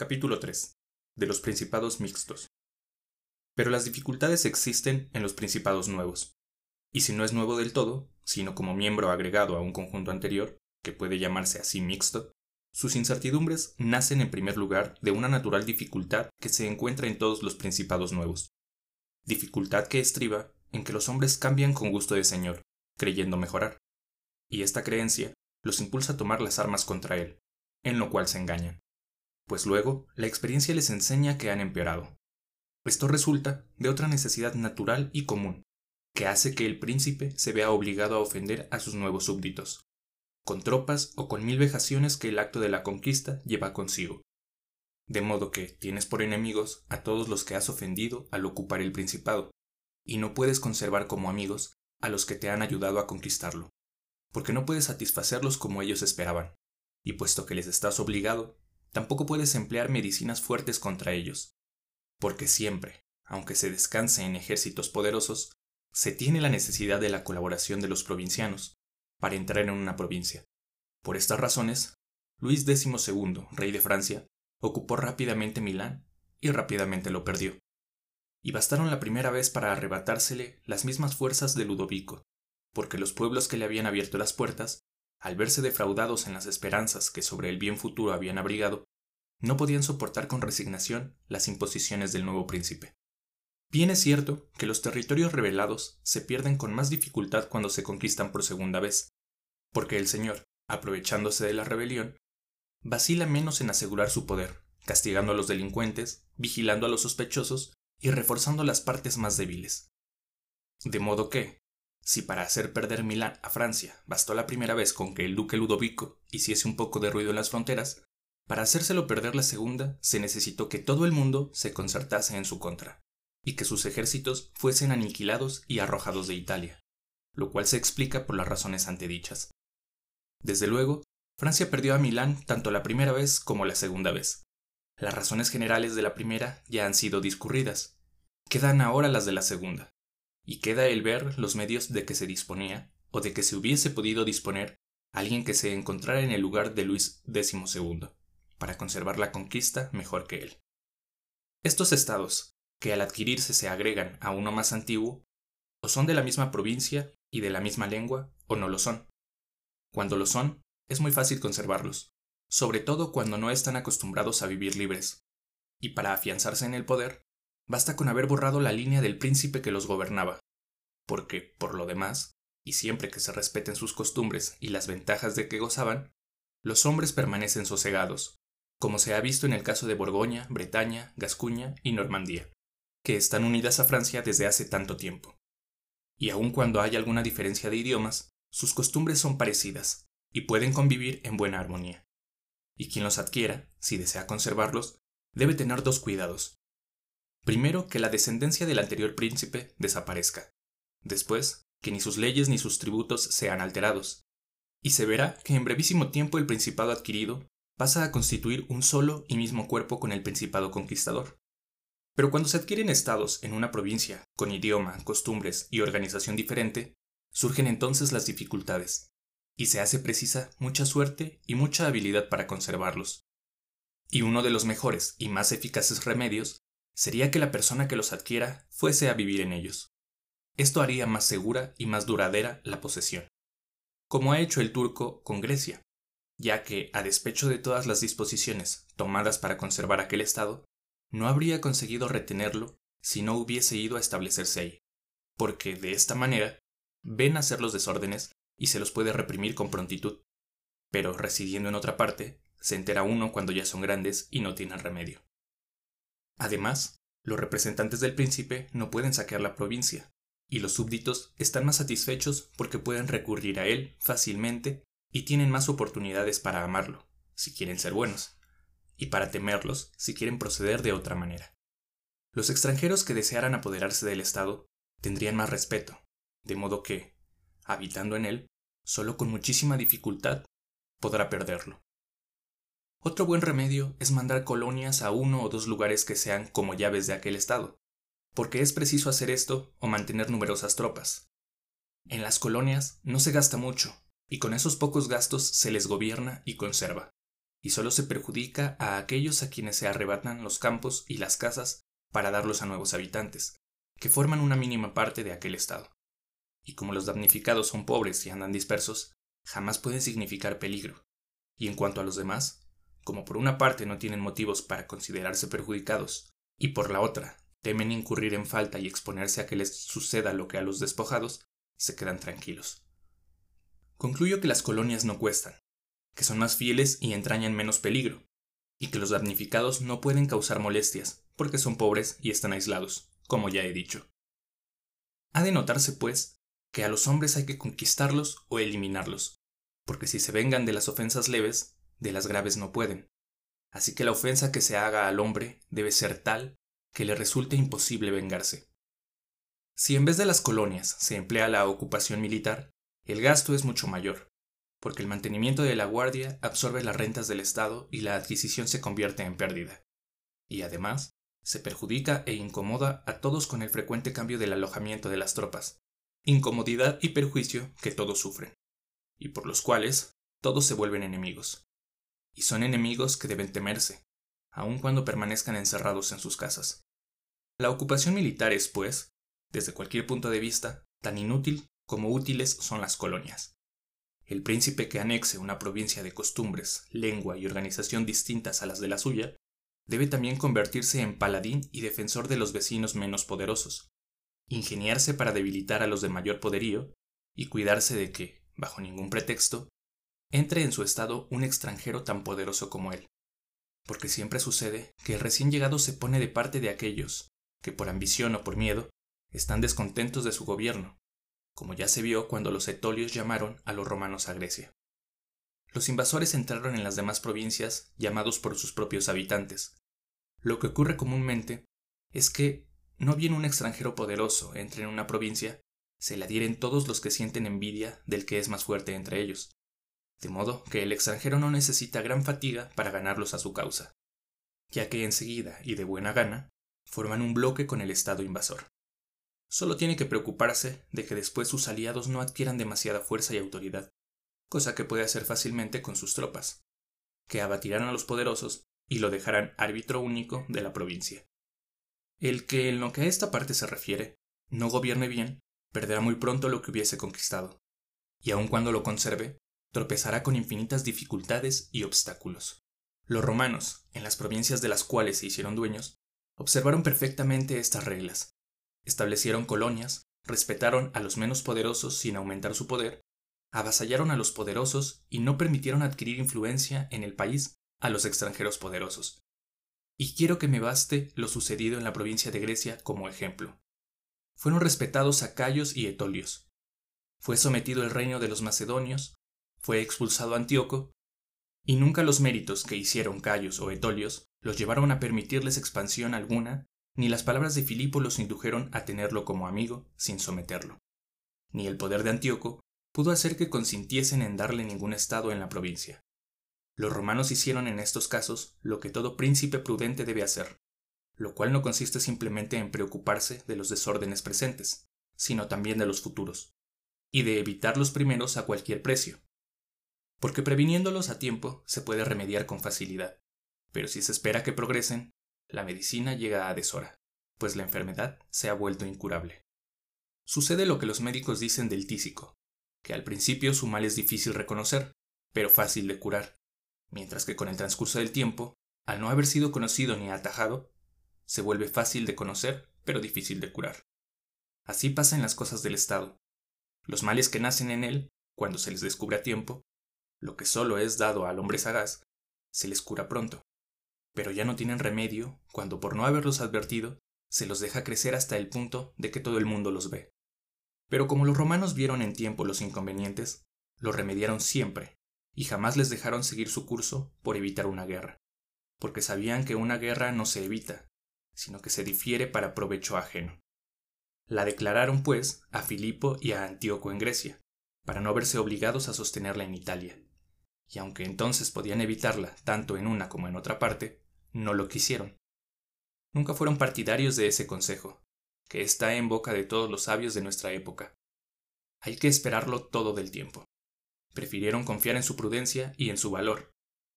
Capítulo 3. De los principados mixtos. Pero las dificultades existen en los principados nuevos. Y si no es nuevo del todo, sino como miembro agregado a un conjunto anterior, que puede llamarse así mixto, sus incertidumbres nacen en primer lugar de una natural dificultad que se encuentra en todos los principados nuevos. Dificultad que estriba en que los hombres cambian con gusto de señor, creyendo mejorar. Y esta creencia los impulsa a tomar las armas contra él, en lo cual se engañan pues luego la experiencia les enseña que han empeorado. Esto resulta de otra necesidad natural y común, que hace que el príncipe se vea obligado a ofender a sus nuevos súbditos, con tropas o con mil vejaciones que el acto de la conquista lleva consigo. De modo que tienes por enemigos a todos los que has ofendido al ocupar el principado, y no puedes conservar como amigos a los que te han ayudado a conquistarlo, porque no puedes satisfacerlos como ellos esperaban, y puesto que les estás obligado, Tampoco puedes emplear medicinas fuertes contra ellos, porque siempre, aunque se descanse en ejércitos poderosos, se tiene la necesidad de la colaboración de los provincianos para entrar en una provincia. Por estas razones, Luis XII, rey de Francia, ocupó rápidamente Milán y rápidamente lo perdió. Y bastaron la primera vez para arrebatársele las mismas fuerzas de Ludovico, porque los pueblos que le habían abierto las puertas al verse defraudados en las esperanzas que sobre el bien futuro habían abrigado, no podían soportar con resignación las imposiciones del nuevo príncipe. Bien es cierto que los territorios rebelados se pierden con más dificultad cuando se conquistan por segunda vez, porque el señor, aprovechándose de la rebelión, vacila menos en asegurar su poder, castigando a los delincuentes, vigilando a los sospechosos y reforzando las partes más débiles. De modo que, si para hacer perder Milán a Francia bastó la primera vez con que el duque Ludovico hiciese un poco de ruido en las fronteras, para hacérselo perder la segunda se necesitó que todo el mundo se concertase en su contra, y que sus ejércitos fuesen aniquilados y arrojados de Italia, lo cual se explica por las razones antedichas. Desde luego, Francia perdió a Milán tanto la primera vez como la segunda vez. Las razones generales de la primera ya han sido discurridas. Quedan ahora las de la segunda y queda el ver los medios de que se disponía, o de que se hubiese podido disponer, alguien que se encontrara en el lugar de Luis XII, para conservar la conquista mejor que él. Estos estados, que al adquirirse se agregan a uno más antiguo, o son de la misma provincia y de la misma lengua, o no lo son. Cuando lo son, es muy fácil conservarlos, sobre todo cuando no están acostumbrados a vivir libres, y para afianzarse en el poder, Basta con haber borrado la línea del príncipe que los gobernaba, porque, por lo demás, y siempre que se respeten sus costumbres y las ventajas de que gozaban, los hombres permanecen sosegados, como se ha visto en el caso de Borgoña, Bretaña, Gascuña y Normandía, que están unidas a Francia desde hace tanto tiempo. Y aun cuando hay alguna diferencia de idiomas, sus costumbres son parecidas, y pueden convivir en buena armonía. Y quien los adquiera, si desea conservarlos, debe tener dos cuidados. Primero, que la descendencia del anterior príncipe desaparezca. Después, que ni sus leyes ni sus tributos sean alterados. Y se verá que en brevísimo tiempo el principado adquirido pasa a constituir un solo y mismo cuerpo con el principado conquistador. Pero cuando se adquieren estados en una provincia, con idioma, costumbres y organización diferente, surgen entonces las dificultades, y se hace precisa mucha suerte y mucha habilidad para conservarlos. Y uno de los mejores y más eficaces remedios sería que la persona que los adquiera fuese a vivir en ellos. Esto haría más segura y más duradera la posesión, como ha hecho el turco con Grecia, ya que, a despecho de todas las disposiciones tomadas para conservar aquel estado, no habría conseguido retenerlo si no hubiese ido a establecerse ahí, porque de esta manera ven hacer los desórdenes y se los puede reprimir con prontitud, pero residiendo en otra parte, se entera uno cuando ya son grandes y no tienen remedio. Además, los representantes del príncipe no pueden saquear la provincia, y los súbditos están más satisfechos porque pueden recurrir a él fácilmente y tienen más oportunidades para amarlo, si quieren ser buenos, y para temerlos si quieren proceder de otra manera. Los extranjeros que desearan apoderarse del Estado tendrían más respeto, de modo que, habitando en él, solo con muchísima dificultad podrá perderlo. Otro buen remedio es mandar colonias a uno o dos lugares que sean como llaves de aquel estado, porque es preciso hacer esto o mantener numerosas tropas. En las colonias no se gasta mucho, y con esos pocos gastos se les gobierna y conserva. y solo se perjudica a aquellos a quienes se arrebatan los campos y las casas para darlos a nuevos habitantes, que forman una mínima parte de aquel estado. Y como los damnificados son pobres y andan dispersos, jamás pueden significar peligro. Y en cuanto a los demás, como por una parte no tienen motivos para considerarse perjudicados, y por la otra temen incurrir en falta y exponerse a que les suceda lo que a los despojados, se quedan tranquilos. Concluyo que las colonias no cuestan, que son más fieles y entrañan menos peligro, y que los damnificados no pueden causar molestias, porque son pobres y están aislados, como ya he dicho. Ha de notarse, pues, que a los hombres hay que conquistarlos o eliminarlos, porque si se vengan de las ofensas leves, de las graves no pueden. Así que la ofensa que se haga al hombre debe ser tal que le resulte imposible vengarse. Si en vez de las colonias se emplea la ocupación militar, el gasto es mucho mayor, porque el mantenimiento de la guardia absorbe las rentas del Estado y la adquisición se convierte en pérdida. Y además, se perjudica e incomoda a todos con el frecuente cambio del alojamiento de las tropas, incomodidad y perjuicio que todos sufren, y por los cuales todos se vuelven enemigos. Y son enemigos que deben temerse, aun cuando permanezcan encerrados en sus casas. La ocupación militar es, pues, desde cualquier punto de vista, tan inútil como útiles son las colonias. El príncipe que anexe una provincia de costumbres, lengua y organización distintas a las de la suya, debe también convertirse en paladín y defensor de los vecinos menos poderosos, ingeniarse para debilitar a los de mayor poderío y cuidarse de que, bajo ningún pretexto, entre en su estado un extranjero tan poderoso como él. Porque siempre sucede que el recién llegado se pone de parte de aquellos que por ambición o por miedo están descontentos de su gobierno, como ya se vio cuando los etolios llamaron a los romanos a Grecia. Los invasores entraron en las demás provincias llamados por sus propios habitantes. Lo que ocurre comúnmente es que no bien un extranjero poderoso entre en una provincia, se la dieren todos los que sienten envidia del que es más fuerte entre ellos, de modo que el extranjero no necesita gran fatiga para ganarlos a su causa, ya que enseguida y de buena gana forman un bloque con el Estado invasor. Solo tiene que preocuparse de que después sus aliados no adquieran demasiada fuerza y autoridad, cosa que puede hacer fácilmente con sus tropas, que abatirán a los poderosos y lo dejarán árbitro único de la provincia. El que en lo que a esta parte se refiere no gobierne bien, perderá muy pronto lo que hubiese conquistado, y aun cuando lo conserve, tropezará con infinitas dificultades y obstáculos. Los romanos, en las provincias de las cuales se hicieron dueños, observaron perfectamente estas reglas, establecieron colonias, respetaron a los menos poderosos sin aumentar su poder, avasallaron a los poderosos y no permitieron adquirir influencia en el país a los extranjeros poderosos. Y quiero que me baste lo sucedido en la provincia de Grecia como ejemplo. Fueron respetados Acayos y Etolios. Fue sometido el reino de los macedonios, fue expulsado Antíoco, y nunca los méritos que hicieron Cayos o Etolios los llevaron a permitirles expansión alguna, ni las palabras de Filipo los indujeron a tenerlo como amigo sin someterlo. Ni el poder de Antíoco pudo hacer que consintiesen en darle ningún estado en la provincia. Los romanos hicieron en estos casos lo que todo príncipe prudente debe hacer, lo cual no consiste simplemente en preocuparse de los desórdenes presentes, sino también de los futuros, y de evitar los primeros a cualquier precio, porque previniéndolos a tiempo se puede remediar con facilidad, pero si se espera que progresen, la medicina llega a deshora, pues la enfermedad se ha vuelto incurable. Sucede lo que los médicos dicen del tísico, que al principio su mal es difícil reconocer, pero fácil de curar, mientras que con el transcurso del tiempo, al no haber sido conocido ni atajado, se vuelve fácil de conocer, pero difícil de curar. Así pasa en las cosas del Estado. Los males que nacen en él, cuando se les descubre a tiempo, lo que solo es dado al hombre sagaz, se les cura pronto, pero ya no tienen remedio cuando por no haberlos advertido, se los deja crecer hasta el punto de que todo el mundo los ve. Pero como los romanos vieron en tiempo los inconvenientes, los remediaron siempre, y jamás les dejaron seguir su curso por evitar una guerra, porque sabían que una guerra no se evita, sino que se difiere para provecho ajeno. La declararon, pues, a Filipo y a Antíoco en Grecia, para no verse obligados a sostenerla en Italia. Y aunque entonces podían evitarla tanto en una como en otra parte, no lo quisieron. Nunca fueron partidarios de ese consejo, que está en boca de todos los sabios de nuestra época. Hay que esperarlo todo del tiempo. Prefirieron confiar en su prudencia y en su valor,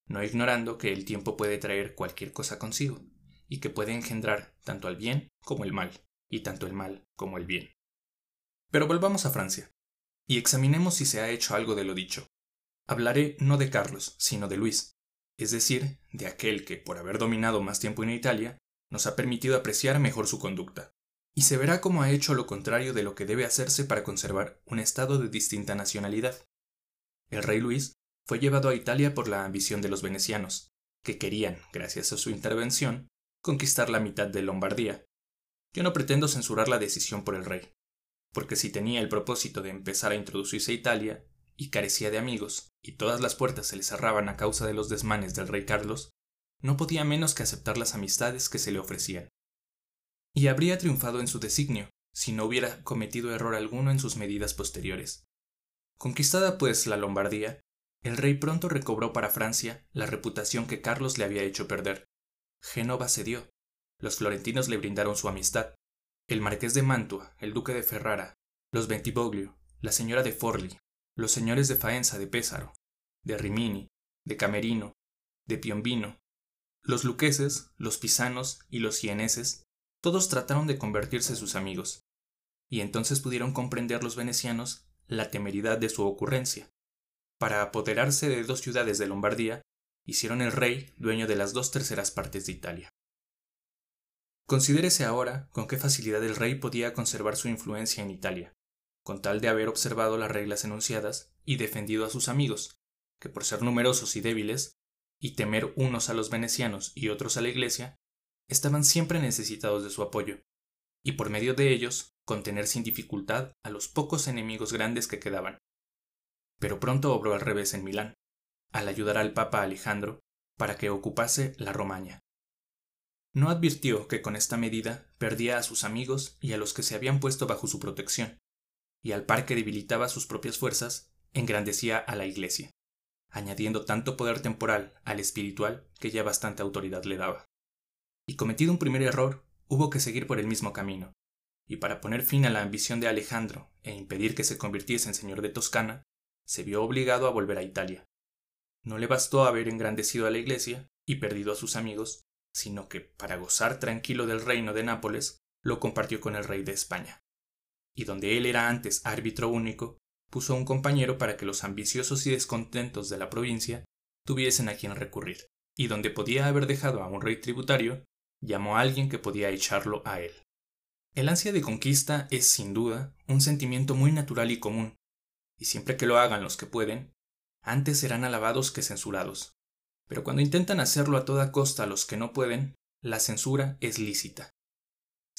no ignorando que el tiempo puede traer cualquier cosa consigo, y que puede engendrar tanto al bien como el mal, y tanto el mal como el bien. Pero volvamos a Francia, y examinemos si se ha hecho algo de lo dicho. Hablaré no de Carlos, sino de Luis, es decir, de aquel que, por haber dominado más tiempo en Italia, nos ha permitido apreciar mejor su conducta, y se verá cómo ha hecho lo contrario de lo que debe hacerse para conservar un estado de distinta nacionalidad. El rey Luis fue llevado a Italia por la ambición de los venecianos, que querían, gracias a su intervención, conquistar la mitad de Lombardía. Yo no pretendo censurar la decisión por el rey, porque si tenía el propósito de empezar a introducirse a Italia, y carecía de amigos, y todas las puertas se le cerraban a causa de los desmanes del rey Carlos, no podía menos que aceptar las amistades que se le ofrecían. Y habría triunfado en su designio, si no hubiera cometido error alguno en sus medidas posteriores. Conquistada pues la Lombardía, el rey pronto recobró para Francia la reputación que Carlos le había hecho perder. Génova cedió. Los florentinos le brindaron su amistad. El marqués de Mantua, el duque de Ferrara, los Bentivoglio, la señora de Forli, los señores de Faenza de Pésaro, de Rimini, de Camerino, de Piombino, los luqueses, los pisanos y los sieneses, todos trataron de convertirse sus amigos, y entonces pudieron comprender los venecianos la temeridad de su ocurrencia. Para apoderarse de dos ciudades de Lombardía, hicieron el rey dueño de las dos terceras partes de Italia. Considérese ahora con qué facilidad el rey podía conservar su influencia en Italia, con tal de haber observado las reglas enunciadas y defendido a sus amigos, que por ser numerosos y débiles, y temer unos a los venecianos y otros a la Iglesia, estaban siempre necesitados de su apoyo, y por medio de ellos contener sin dificultad a los pocos enemigos grandes que quedaban. Pero pronto obró al revés en Milán, al ayudar al Papa Alejandro para que ocupase la Romaña. No advirtió que con esta medida perdía a sus amigos y a los que se habían puesto bajo su protección, y al par que debilitaba sus propias fuerzas, engrandecía a la Iglesia, añadiendo tanto poder temporal al espiritual que ya bastante autoridad le daba. Y cometido un primer error, hubo que seguir por el mismo camino, y para poner fin a la ambición de Alejandro e impedir que se convirtiese en señor de Toscana, se vio obligado a volver a Italia. No le bastó haber engrandecido a la Iglesia y perdido a sus amigos, sino que, para gozar tranquilo del reino de Nápoles, lo compartió con el rey de España. Y donde él era antes árbitro único, puso un compañero para que los ambiciosos y descontentos de la provincia tuviesen a quien recurrir, y donde podía haber dejado a un rey tributario, llamó a alguien que podía echarlo a él. El ansia de conquista es, sin duda, un sentimiento muy natural y común, y siempre que lo hagan los que pueden, antes serán alabados que censurados. Pero cuando intentan hacerlo a toda costa los que no pueden, la censura es lícita.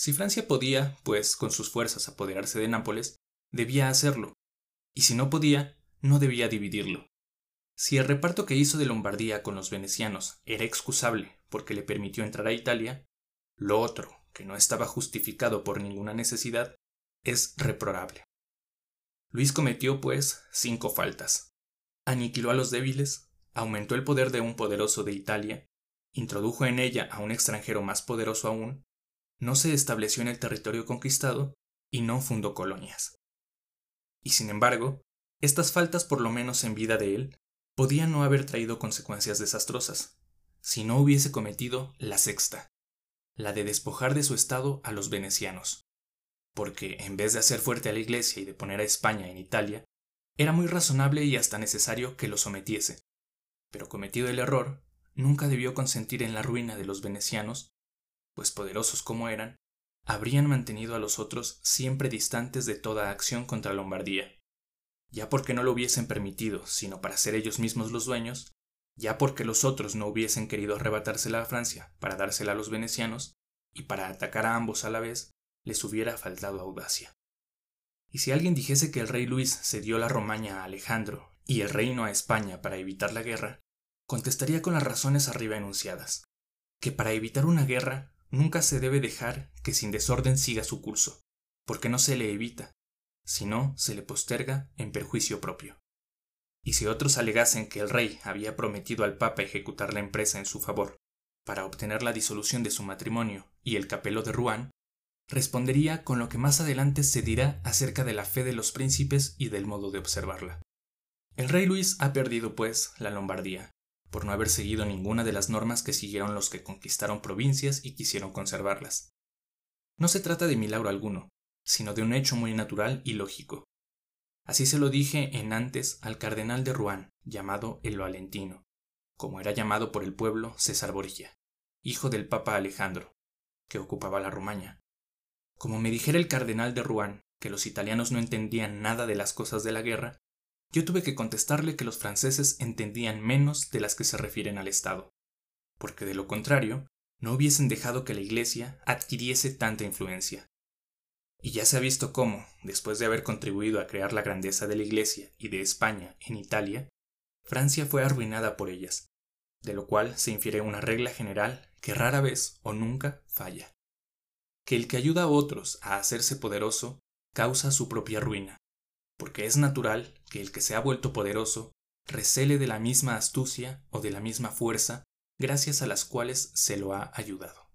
Si Francia podía, pues, con sus fuerzas apoderarse de Nápoles, debía hacerlo, y si no podía, no debía dividirlo. Si el reparto que hizo de Lombardía con los venecianos era excusable porque le permitió entrar a Italia, lo otro, que no estaba justificado por ninguna necesidad, es reprobable. Luis cometió, pues, cinco faltas. Aniquiló a los débiles, aumentó el poder de un poderoso de Italia, introdujo en ella a un extranjero más poderoso aún, no se estableció en el territorio conquistado y no fundó colonias. Y sin embargo, estas faltas, por lo menos en vida de él, podían no haber traído consecuencias desastrosas, si no hubiese cometido la sexta, la de despojar de su estado a los venecianos, porque en vez de hacer fuerte a la Iglesia y de poner a España en Italia, era muy razonable y hasta necesario que lo sometiese. Pero cometido el error, nunca debió consentir en la ruina de los venecianos, pues poderosos como eran, habrían mantenido a los otros siempre distantes de toda acción contra Lombardía, ya porque no lo hubiesen permitido, sino para ser ellos mismos los dueños, ya porque los otros no hubiesen querido arrebatársela a Francia para dársela a los venecianos, y para atacar a ambos a la vez, les hubiera faltado audacia. Y si alguien dijese que el rey Luis cedió la Romaña a Alejandro y el reino a España para evitar la guerra, contestaría con las razones arriba enunciadas, que para evitar una guerra nunca se debe dejar que sin desorden siga su curso, porque no se le evita, sino se le posterga en perjuicio propio y si otros alegasen que el rey había prometido al papa ejecutar la empresa en su favor para obtener la disolución de su matrimonio y el capelo de Rouen, respondería con lo que más adelante se dirá acerca de la fe de los príncipes y del modo de observarla. El rey Luis ha perdido, pues, la Lombardía, por no haber seguido ninguna de las normas que siguieron los que conquistaron provincias y quisieron conservarlas. No se trata de milagro alguno, sino de un hecho muy natural y lógico. Así se lo dije en antes al cardenal de Rouen, llamado el Valentino, como era llamado por el pueblo César Borgia, hijo del Papa Alejandro, que ocupaba la Romaña. Como me dijera el cardenal de Rouen que los italianos no entendían nada de las cosas de la guerra, yo tuve que contestarle que los franceses entendían menos de las que se refieren al Estado, porque de lo contrario, no hubiesen dejado que la Iglesia adquiriese tanta influencia. Y ya se ha visto cómo, después de haber contribuido a crear la grandeza de la Iglesia y de España en Italia, Francia fue arruinada por ellas, de lo cual se infiere una regla general que rara vez o nunca falla. Que el que ayuda a otros a hacerse poderoso causa su propia ruina, porque es natural que el que se ha vuelto poderoso recele de la misma astucia o de la misma fuerza gracias a las cuales se lo ha ayudado.